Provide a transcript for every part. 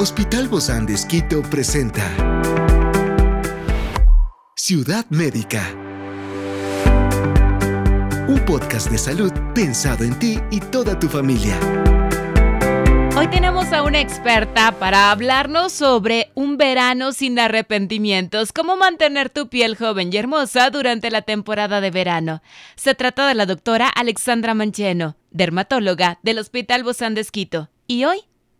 Hospital Bozán de Esquito presenta Ciudad Médica. Un podcast de salud pensado en ti y toda tu familia. Hoy tenemos a una experta para hablarnos sobre un verano sin arrepentimientos, cómo mantener tu piel joven y hermosa durante la temporada de verano. Se trata de la doctora Alexandra Mancheno, dermatóloga del Hospital Bozán de Esquito. Y hoy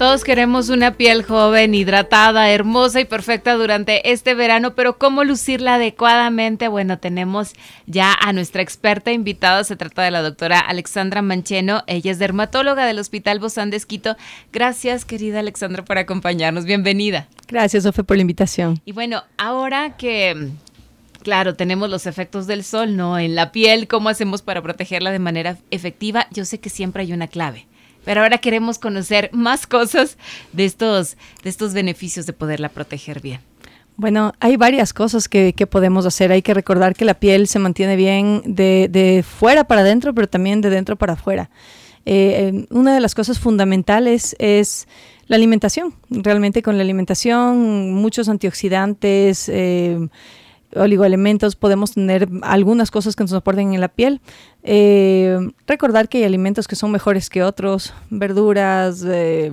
Todos queremos una piel joven, hidratada, hermosa y perfecta durante este verano, pero ¿cómo lucirla adecuadamente? Bueno, tenemos ya a nuestra experta invitada, se trata de la doctora Alexandra Mancheno, ella es dermatóloga del Hospital Bozán de Esquito. Gracias, querida Alexandra, por acompañarnos, bienvenida. Gracias, Sofe, por la invitación. Y bueno, ahora que Claro, tenemos los efectos del sol, ¿no? En la piel, ¿cómo hacemos para protegerla de manera efectiva? Yo sé que siempre hay una clave. Pero ahora queremos conocer más cosas de estos, de estos beneficios de poderla proteger bien. Bueno, hay varias cosas que, podemos hacer. Hay que recordar que la piel se mantiene bien de, fuera para adentro, pero también de dentro para afuera. Eh, una de las cosas fundamentales es la alimentación. Realmente con la alimentación, muchos antioxidantes, eh, oligoelementos, podemos tener algunas cosas que nos aporten en la piel. Eh, recordar que hay alimentos que son mejores que otros, verduras, eh,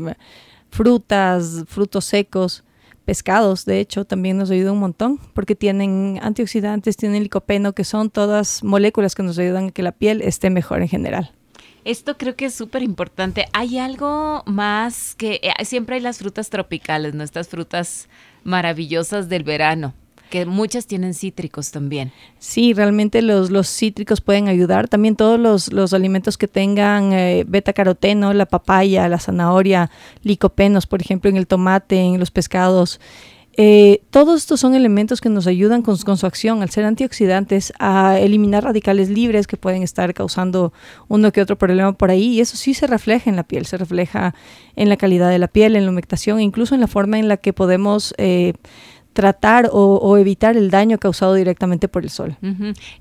frutas, frutos secos, pescados, de hecho, también nos ayuda un montón porque tienen antioxidantes, tienen licopeno, que son todas moléculas que nos ayudan a que la piel esté mejor en general. Esto creo que es súper importante. Hay algo más que eh, siempre hay las frutas tropicales, ¿no? Estas frutas maravillosas del verano que muchas tienen cítricos también. Sí, realmente los, los cítricos pueden ayudar. También todos los, los alimentos que tengan eh, beta caroteno, la papaya, la zanahoria, licopenos, por ejemplo, en el tomate, en los pescados. Eh, todos estos son elementos que nos ayudan con, con, su acción, al ser antioxidantes, a eliminar radicales libres que pueden estar causando uno que otro problema por ahí. Y eso sí se refleja en la piel, se refleja en la calidad de la piel, en la humectación, incluso en la forma en la que podemos eh, tratar o, evitar el daño causado directamente por el sol.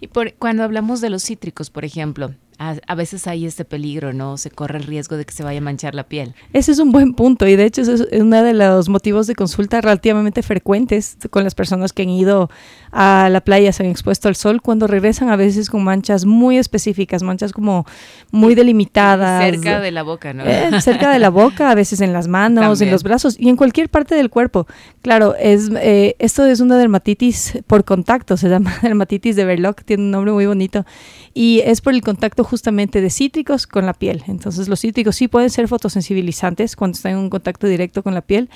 Y por, cuando hablamos de los cítricos, por ejemplo, a, veces hay este peligro, ¿no? Se corre el riesgo de que se vaya a manchar la piel. Ese es un buen punto y de hecho es uno de los motivos de consulta relativamente frecuentes con las personas que han ido a la playa, se han expuesto al sol, cuando regresan a veces con manchas muy específicas, manchas como muy delimitadas. Cerca de la boca, ¿no? Eh, cerca de la boca, a veces en las manos, en los brazos y en cualquier parte del cuerpo. Claro, es eh, esto es una dermatitis por contacto, se llama dermatitis de Verloc, tiene un nombre muy bonito y es por el contacto justamente de cítricos con la piel. Entonces los cítricos sí pueden ser fotosensibilizantes cuando están en un contacto directo con la piel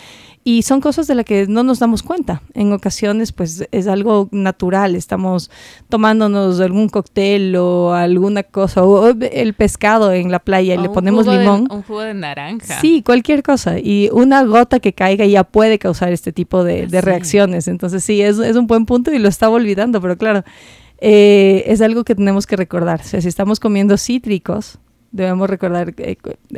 y son cosas de las que no nos damos cuenta. En ocasiones pues es algo natural, estamos tomándonos algún cóctel o alguna cosa o el pescado en la playa y le ponemos limón. un jugo de naranja. Sí, cualquier cosa y una gota que caiga ya puede causar este tipo de, reacciones. Entonces sí, es, es un buen punto y lo estaba olvidando, pero claro, eh, es algo que tenemos que recordar. O sea, si estamos comiendo cítricos, debemos recordar eh,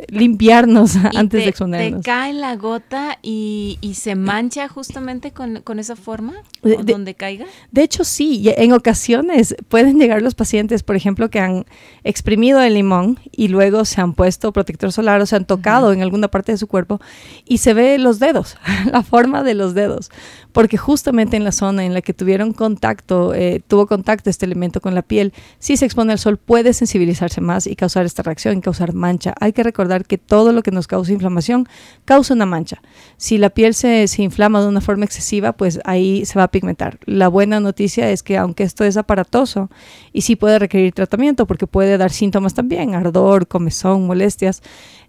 limpiarnos antes de exponernos. ¿Te cae la gota y, se mancha justamente con, esa forma? De, donde caiga? De hecho, sí. En ocasiones pueden llegar los pacientes, por ejemplo, que han exprimido el limón y luego se han puesto protector solar o se han tocado en alguna parte de su cuerpo y se ve los dedos, la forma de los dedos. Porque justamente en la zona en la que tuvieron contacto, eh, tuvo contacto este elemento con la piel, si se expone al sol puede sensibilizarse más y causar esta reacción en causar mancha. Hay que recordar que todo lo que nos causa inflamación causa una mancha. Si la piel se, se inflama de una forma excesiva, pues ahí se va a pigmentar. La buena noticia es que aunque esto es aparatoso y sí puede requerir tratamiento porque puede dar síntomas también, ardor, comezón, molestias,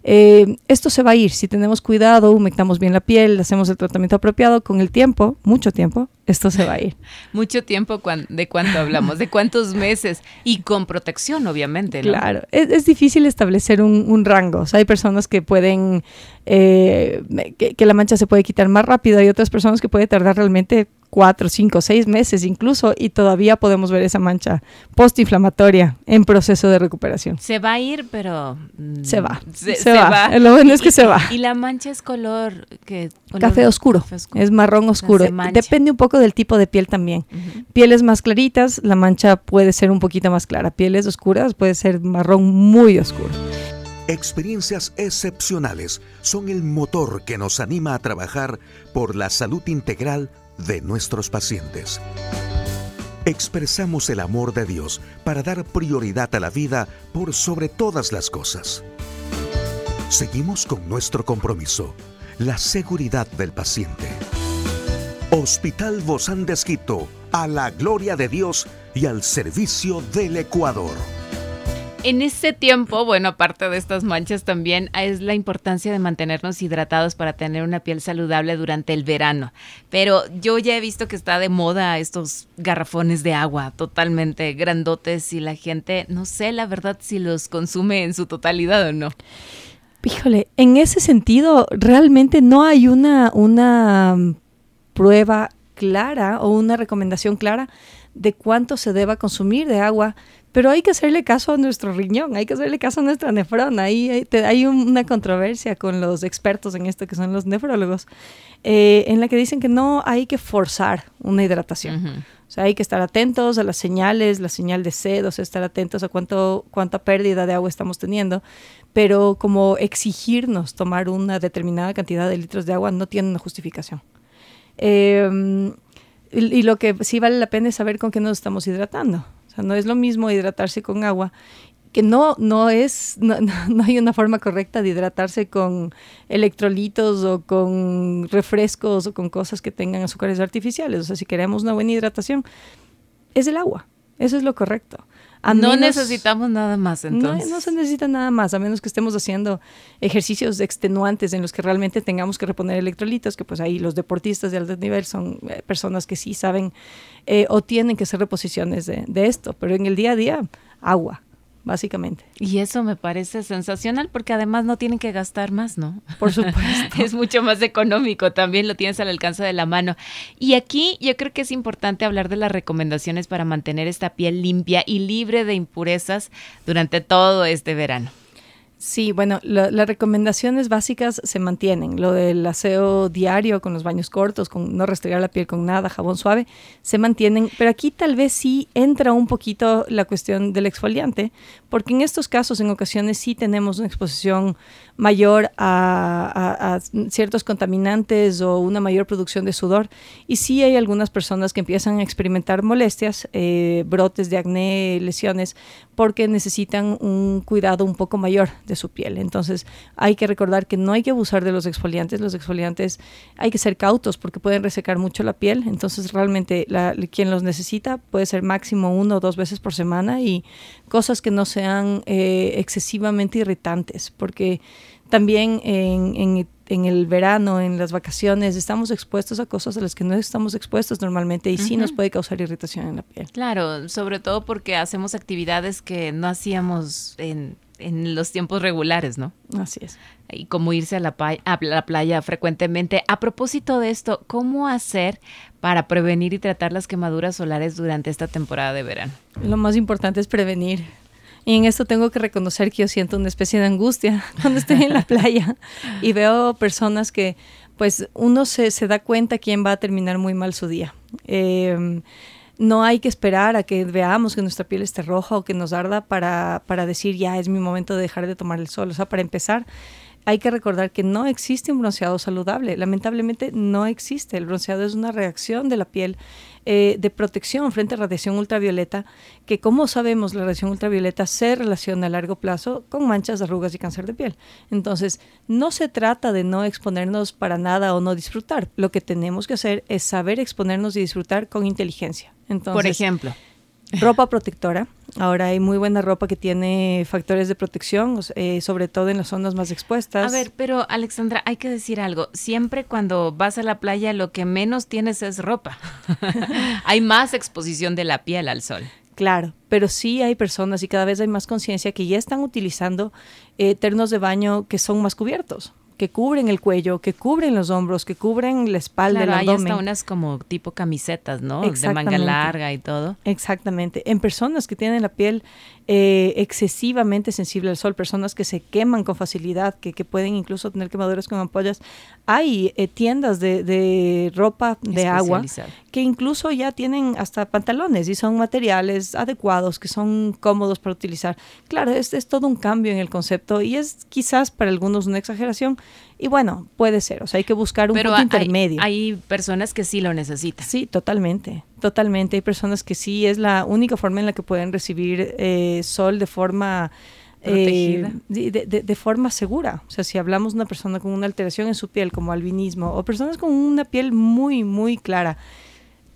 eh, esto se va a ir si tenemos cuidado, humectamos bien la piel, hacemos el tratamiento apropiado con el tiempo, mucho tiempo, esto se va a ir. mucho tiempo, ¿de cuánto hablamos? ¿De cuántos meses? Y con protección, obviamente. Claro, es, difícil establecer un, rango. hay personas que pueden, eh, que, que, la mancha se puede quitar más rápido, hay otras personas que puede tardar realmente cuatro, cinco, seis meses incluso y todavía podemos ver esa mancha postinflamatoria en proceso de recuperación. Se va a ir, pero... Mm, se va. Se, va. Lo bueno es que se va. Y la mancha es color... que café, oscuro. Es marrón oscuro. Depende un poco del tipo de piel también. Pieles más claritas, la mancha puede ser un poquito más clara. Pieles oscuras puede ser marrón muy oscuro. Experiencias excepcionales son el motor que nos anima a trabajar por la salud integral de nuestros pacientes. Expresamos el amor de Dios para dar prioridad a la vida por sobre todas las cosas. Seguimos con nuestro compromiso, la seguridad del paciente. Hospital Bozán de Esquito, a la gloria de Dios y al servicio del Ecuador. En ese tiempo, bueno, aparte de estas manchas también es la importancia de mantenernos hidratados para tener una piel saludable durante el verano. Pero yo ya he visto que está de moda estos garrafones de agua totalmente grandotes y la gente, no sé la verdad si los consume en su totalidad o no. Híjole, en ese sentido, realmente no hay una, una prueba clara o una recomendación clara de cuánto se deba consumir de agua pero hay que hacerle caso a nuestro riñón, hay que hacerle caso a nuestra nefrona. Ahí hay, una controversia con los expertos en esto, que son los nefrólogos, eh, en la que dicen que no hay que forzar una hidratación. O sea, hay que estar atentos a las señales, la señal de sed, o sea, estar atentos a cuánto, cuánta pérdida de agua estamos teniendo, pero como exigirnos tomar una determinada cantidad de litros de agua no tiene una justificación. Em, y, lo que sí vale la pena es saber con qué nos estamos hidratando no es lo mismo hidratarse con agua que no, no es, no, hay una forma correcta de hidratarse con electrolitos o con refrescos o con cosas que tengan azúcares artificiales. O sea, si queremos una buena hidratación, es el agua. Eso es lo correcto no necesitamos nada más entonces. No, se necesita nada más, a menos que estemos haciendo ejercicios extenuantes en los que realmente tengamos que reponer electrolitos, que pues ahí los deportistas de alto nivel son eh, personas que sí saben eh, o tienen que hacer reposiciones de, de esto, pero en el día a día, agua básicamente. Y eso me parece sensacional porque además no tienen que gastar más, ¿no? Por supuesto. es mucho más económico, también lo tienes al alcance de la mano. Y aquí yo creo que es importante hablar de las recomendaciones para mantener esta piel limpia y libre de impurezas durante todo este verano. Sí, bueno, las recomendaciones básicas se mantienen. Lo del aseo diario con los baños cortos, con no restregar la piel con nada, jabón suave, se mantienen. Pero aquí tal vez sí entra un poquito la cuestión del exfoliante, porque en estos casos en ocasiones sí tenemos una exposición mayor a, ciertos contaminantes o una mayor producción de sudor. Y sí hay algunas personas que empiezan a experimentar molestias, eh, brotes de acné, lesiones, porque necesitan un cuidado un poco mayor de su piel. Entonces hay que recordar que no hay que abusar de los exfoliantes. Los exfoliantes hay que ser cautos porque pueden resecar mucho la piel. Entonces realmente quien los necesita puede ser máximo uno o dos veces por semana y cosas que no sean eh, excesivamente irritantes porque también en, el verano, en las vacaciones, estamos expuestos a cosas a las que no estamos expuestos normalmente y sí nos puede causar irritación en la piel. Claro, sobre todo porque hacemos actividades que no hacíamos en, los tiempos regulares, ¿no? Así es. Y como irse a la, a la playa frecuentemente. A propósito de esto, ¿cómo hacer para prevenir y tratar las quemaduras solares durante esta temporada de verano? Lo más importante es prevenir y en esto tengo que reconocer que yo siento una especie de angustia cuando estoy en la playa y veo personas que, pues, uno se, se da cuenta quién va a terminar muy mal su día. Em, no hay que esperar a que veamos que nuestra piel esté roja o que nos arda para, para decir ya es mi momento de dejar de tomar el sol. O sea, para empezar, hay que recordar que no existe un bronceado saludable. Lamentablemente no existe. El bronceado es una reacción de la piel eh, de protección frente a radiación ultravioleta, que como sabemos la radiación ultravioleta se relaciona a largo plazo con manchas, arrugas y cáncer de piel. Entonces, no se trata de no exponernos para nada o no disfrutar. Lo que tenemos que hacer es saber exponernos y disfrutar con inteligencia. Entonces, Por ejemplo. Ropa protectora. Ahora hay muy buena ropa que tiene factores de protección, eh, sobre todo en las zonas más expuestas. A ver, pero Alexandra, hay que decir algo. Siempre cuando vas a la playa lo que menos tienes es ropa. hay más exposición de la piel al sol. Claro, pero sí hay personas y cada vez hay más conciencia que ya están utilizando eh, ternos de baño que son más cubiertos que cubren el cuello, que cubren los hombros, que cubren la espalda, Claro, el hay abdomen. hasta unas como tipo camisetas, ¿no? De manga larga y todo. Exactamente. En personas que tienen la piel eh, excesivamente sensible al sol, personas que se queman con facilidad, que, que pueden incluso tener quemaduras con ampollas, hay eh, tiendas de, de ropa de agua que incluso ya tienen hasta pantalones y son materiales adecuados, que son cómodos para utilizar. Claro, es, es todo un cambio en el concepto y es quizás para algunos una exageración. Y bueno, puede ser, o sea, hay que buscar un Pero punto hay, intermedio. hay personas que sí lo necesitan. Sí, totalmente, totalmente. Hay personas que sí es la única forma en la que pueden recibir eh, sol de forma eh, Protegida. de, de- de- forma segura. O sea, si hablamos de una persona con una alteración en su piel, como albinismo, o personas con una piel muy, muy clara,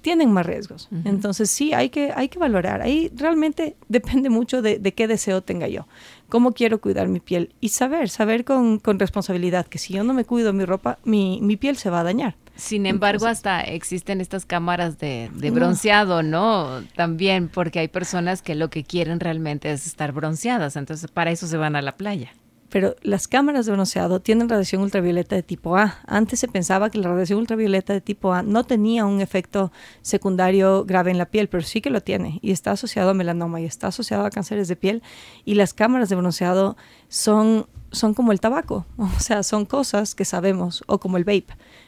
tienen más riesgos. Entonces sí, hay que, hay que valorar. Ahí realmente depende mucho de, de qué deseo tenga yo, cómo quiero cuidar mi piel y saber, saber con, con responsabilidad que si yo no me cuido mi ropa, mi, mi piel se va a dañar. Sin embargo, Entonces- hasta existen estas cámaras de, de bronceado, ¿no? También, porque hay personas que lo que quieren realmente es estar bronceadas, entonces para eso se van a la playa. Pero las cámaras de bronceado tienen radiación ultravioleta de tipo A. Antes se pensaba que la radiación ultravioleta de tipo A no tenía un efecto secundario grave en la piel, pero sí que lo tiene y está asociado a melanoma y está asociado a cánceres de piel. Y las cámaras de bronceado son, son como el tabaco, o sea, son cosas que sabemos, o como el vape,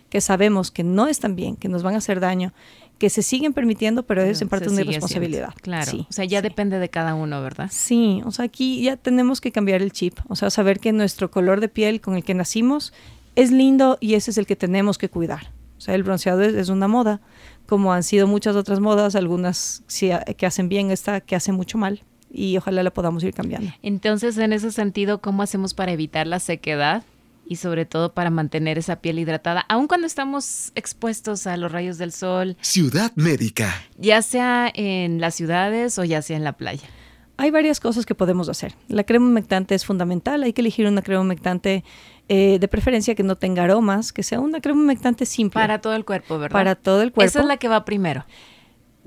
que sabemos que no están bien, que nos van a hacer daño, que se siguen permitiendo, pero es en parte una irresponsabilidad. haciendo. Claro. Sí, o sea, ya sí. depende de cada uno, ¿verdad? Sí, o sea, aquí ya tenemos que cambiar el chip, o sea, saber que nuestro color de piel con el que nacimos es lindo y ese es el que tenemos que cuidar. O sea, el bronceado es, es una moda, como han sido muchas otras modas, algunas sí, a- que hacen bien, esta que hace mucho mal, y ojalá la podamos ir cambiando. Entonces, en ese sentido, ¿cómo hacemos para evitar la sequedad y sobre todo para mantener esa piel hidratada, aun cuando estamos expuestos a los rayos del sol, Ciudad Médica. ya sea en las ciudades o ya sea en la playa? Hay varias cosas que podemos hacer. La crema humectante es fundamental. Hay que elegir una crema humectante eh, de preferencia que no tenga aromas, que sea una crema humectante simple. Para todo el cuerpo, ¿verdad? Para todo el cuerpo. Esa es la que va primero.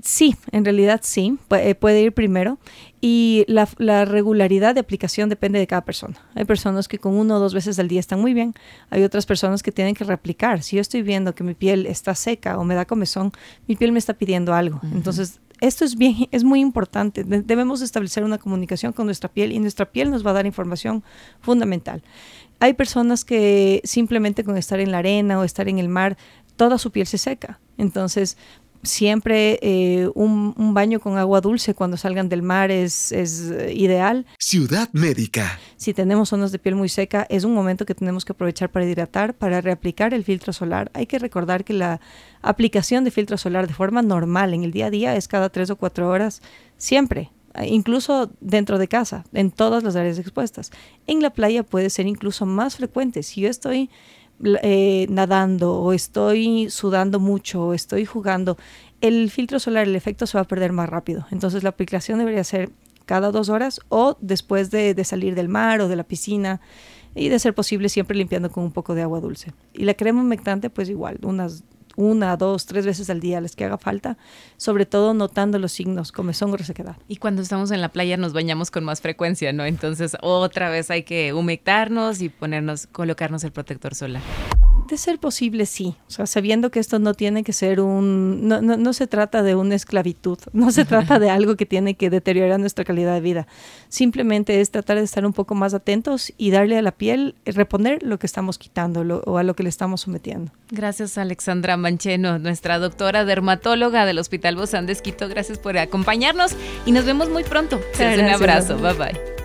Sí, en realidad sí, pu- eh, puede ir primero. Y la, la regularidad de aplicación depende de cada persona. Hay personas que con uno o dos veces al día están muy bien. Hay otras personas que tienen que reaplicar. Si yo estoy viendo que mi piel está seca o me da comezón, mi piel me está pidiendo algo. Entonces, esto es bien, es muy importante. De- debemos establecer una comunicación con nuestra piel y nuestra piel nos va a dar información fundamental. Hay personas que simplemente con estar en la arena o estar en el mar, toda su piel se seca. Entonces, siempre eh, un, un baño con agua dulce cuando salgan del mar es, es eh, ideal. Ciudad Médica. Si tenemos zonas de piel muy seca, es un momento que tenemos que aprovechar para hidratar, para reaplicar el filtro solar. Hay que recordar que la aplicación de filtro solar de forma normal en el día a día es cada tres o cuatro horas, siempre, incluso dentro de casa, en todas las áreas expuestas. En la playa puede ser incluso más frecuente. Si yo estoy eh, nadando o estoy sudando mucho o estoy jugando, el filtro solar, el efecto se va a perder más rápido. Entonces la aplicación debería ser cada dos horas o después de, salir del mar o de la piscina y de ser posible siempre limpiando con un poco de agua dulce. Y la crema humectante pues igual, unas una, dos, tres veces al día las que haga falta, sobre todo notando los signos, comezón resequedad. Y cuando estamos en la playa nos bañamos con más frecuencia, ¿no? Entonces otra vez hay que humectarnos y ponernos, colocarnos el protector solar. De ser posible, sí. O sea, sabiendo que esto no tiene que ser un... No, no, no se trata de una esclavitud, no se trata de algo que tiene que deteriorar nuestra calidad de vida. Simplemente es tratar de estar un poco más atentos y darle a la piel, eh, reponer lo que estamos quitando lo- o a lo que le estamos sometiendo. Gracias Alexandra Mancheno, nuestra doctora dermatóloga del Hospital Bozán de Esquito. Gracias por acompañarnos y nos vemos muy pronto. Un abrazo, bye bye.